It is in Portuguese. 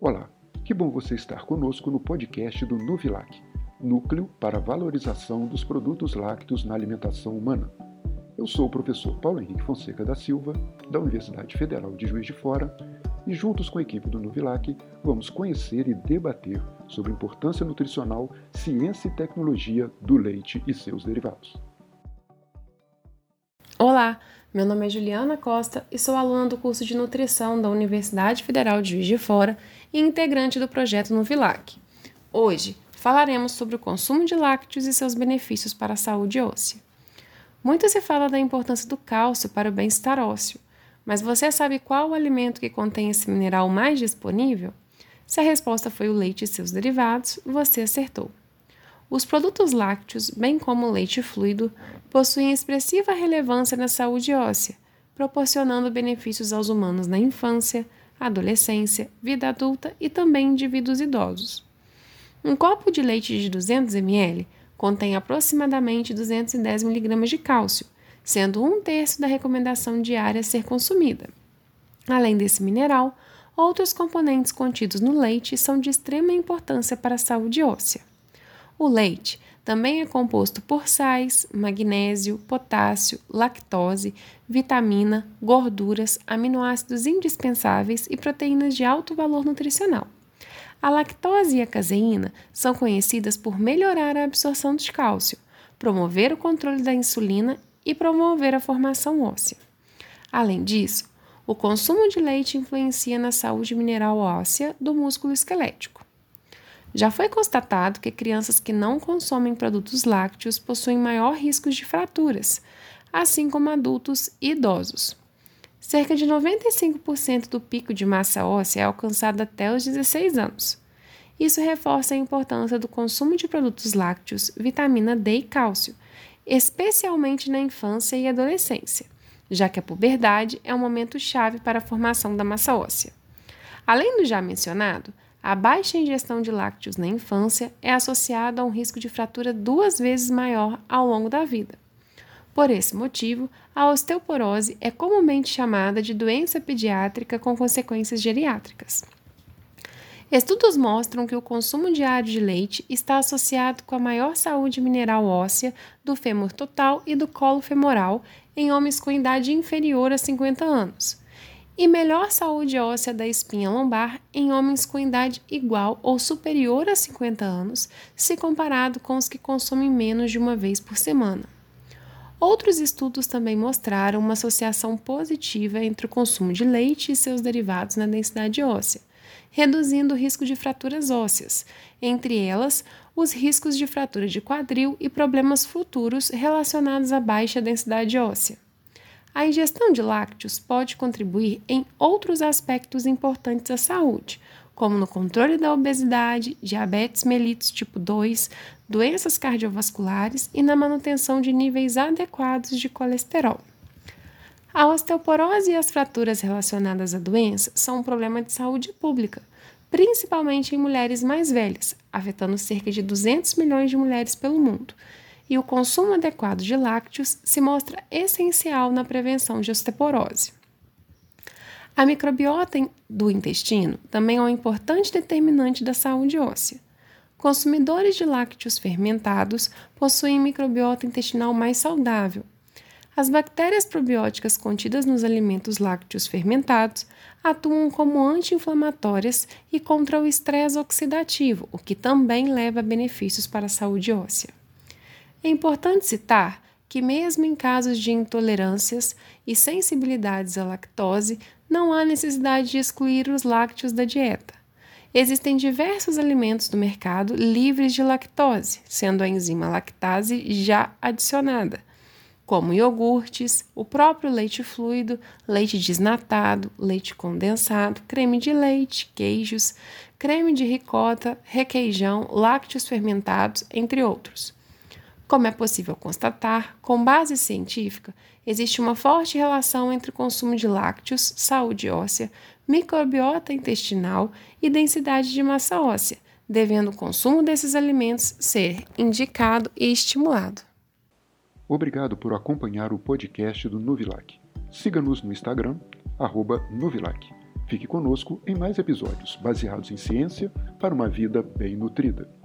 Olá, que bom você estar conosco no podcast do Nuvilac, Núcleo para a Valorização dos Produtos Lácteos na Alimentação Humana. Eu sou o professor Paulo Henrique Fonseca da Silva, da Universidade Federal de Juiz de Fora, e juntos com a equipe do Nuvilac vamos conhecer e debater sobre importância nutricional, ciência e tecnologia do leite e seus derivados. Olá, meu nome é Juliana Costa e sou aluna do curso de Nutrição da Universidade Federal de Juiz de Fora e integrante do projeto Nuvilac. Hoje falaremos sobre o consumo de lácteos e seus benefícios para a saúde óssea. Muito se fala da importância do cálcio para o bem-estar ósseo, mas você sabe qual o alimento que contém esse mineral mais disponível? Se a resposta foi o leite e seus derivados, você acertou. Os produtos lácteos, bem como o leite fluido, possuem expressiva relevância na saúde óssea, proporcionando benefícios aos humanos na infância, adolescência, vida adulta e também indivíduos idosos. Um copo de leite de 200 ml contém aproximadamente 210 mg de cálcio, sendo um terço da recomendação diária ser consumida. Além desse mineral, outros componentes contidos no leite são de extrema importância para a saúde óssea. O leite também é composto por sais, magnésio, potássio, lactose, vitamina, gorduras, aminoácidos indispensáveis e proteínas de alto valor nutricional. A lactose e a caseína são conhecidas por melhorar a absorção de cálcio, promover o controle da insulina e promover a formação óssea. Além disso, o consumo de leite influencia na saúde mineral óssea do músculo esquelético. Já foi constatado que crianças que não consomem produtos lácteos possuem maior risco de fraturas, assim como adultos e idosos. Cerca de 95% do pico de massa óssea é alcançado até os 16 anos. Isso reforça a importância do consumo de produtos lácteos, vitamina D e cálcio, especialmente na infância e adolescência, já que a puberdade é um momento chave para a formação da massa óssea. Além do já mencionado, a baixa ingestão de lácteos na infância é associada a um risco de fratura duas vezes maior ao longo da vida. Por esse motivo, a osteoporose é comumente chamada de doença pediátrica com consequências geriátricas. Estudos mostram que o consumo diário de leite está associado com a maior saúde mineral óssea do fêmur total e do colo femoral em homens com idade inferior a 50 anos, e melhor saúde óssea da espinha lombar em homens com idade igual ou superior a 50 anos, se comparado com os que consomem menos de uma vez por semana. Outros estudos também mostraram uma associação positiva entre o consumo de leite e seus derivados na densidade óssea, reduzindo o risco de fraturas ósseas, entre elas os riscos de fratura de quadril e problemas futuros relacionados à baixa densidade óssea. A ingestão de lácteos pode contribuir em outros aspectos importantes à saúde, como no controle da obesidade, diabetes mellitus tipo 2, doenças cardiovasculares e na manutenção de níveis adequados de colesterol. A osteoporose e as fraturas relacionadas à doença são um problema de saúde pública, principalmente em mulheres mais velhas, afetando cerca de 200 milhões de mulheres pelo mundo, e o consumo adequado de lácteos se mostra essencial na prevenção de osteoporose. A microbiota do intestino também é um importante determinante da saúde óssea. Consumidores de lácteos fermentados possuem microbiota intestinal mais saudável. As bactérias probióticas contidas nos alimentos lácteos fermentados atuam como anti-inflamatórias e contra o estresse oxidativo, o que também leva a benefícios para a saúde óssea. É importante citar que, mesmo em casos de intolerâncias e sensibilidades à lactose, não há necessidade de excluir os lácteos da dieta. Existem diversos alimentos do mercado livres de lactose, sendo a enzima lactase já adicionada, como iogurtes, o próprio leite fluido, leite desnatado, leite condensado, creme de leite, queijos, creme de ricota, requeijão, lácteos fermentados, entre outros. Como é possível constatar, com base científica, existe uma forte relação entre o consumo de lácteos, saúde óssea, microbiota intestinal e densidade de massa óssea, devendo o consumo desses alimentos ser indicado e estimulado. Obrigado por acompanhar o podcast do Nuvilac. Siga-nos no Instagram, Nuvilac. Fique conosco em mais episódios baseados em ciência para uma vida bem nutrida.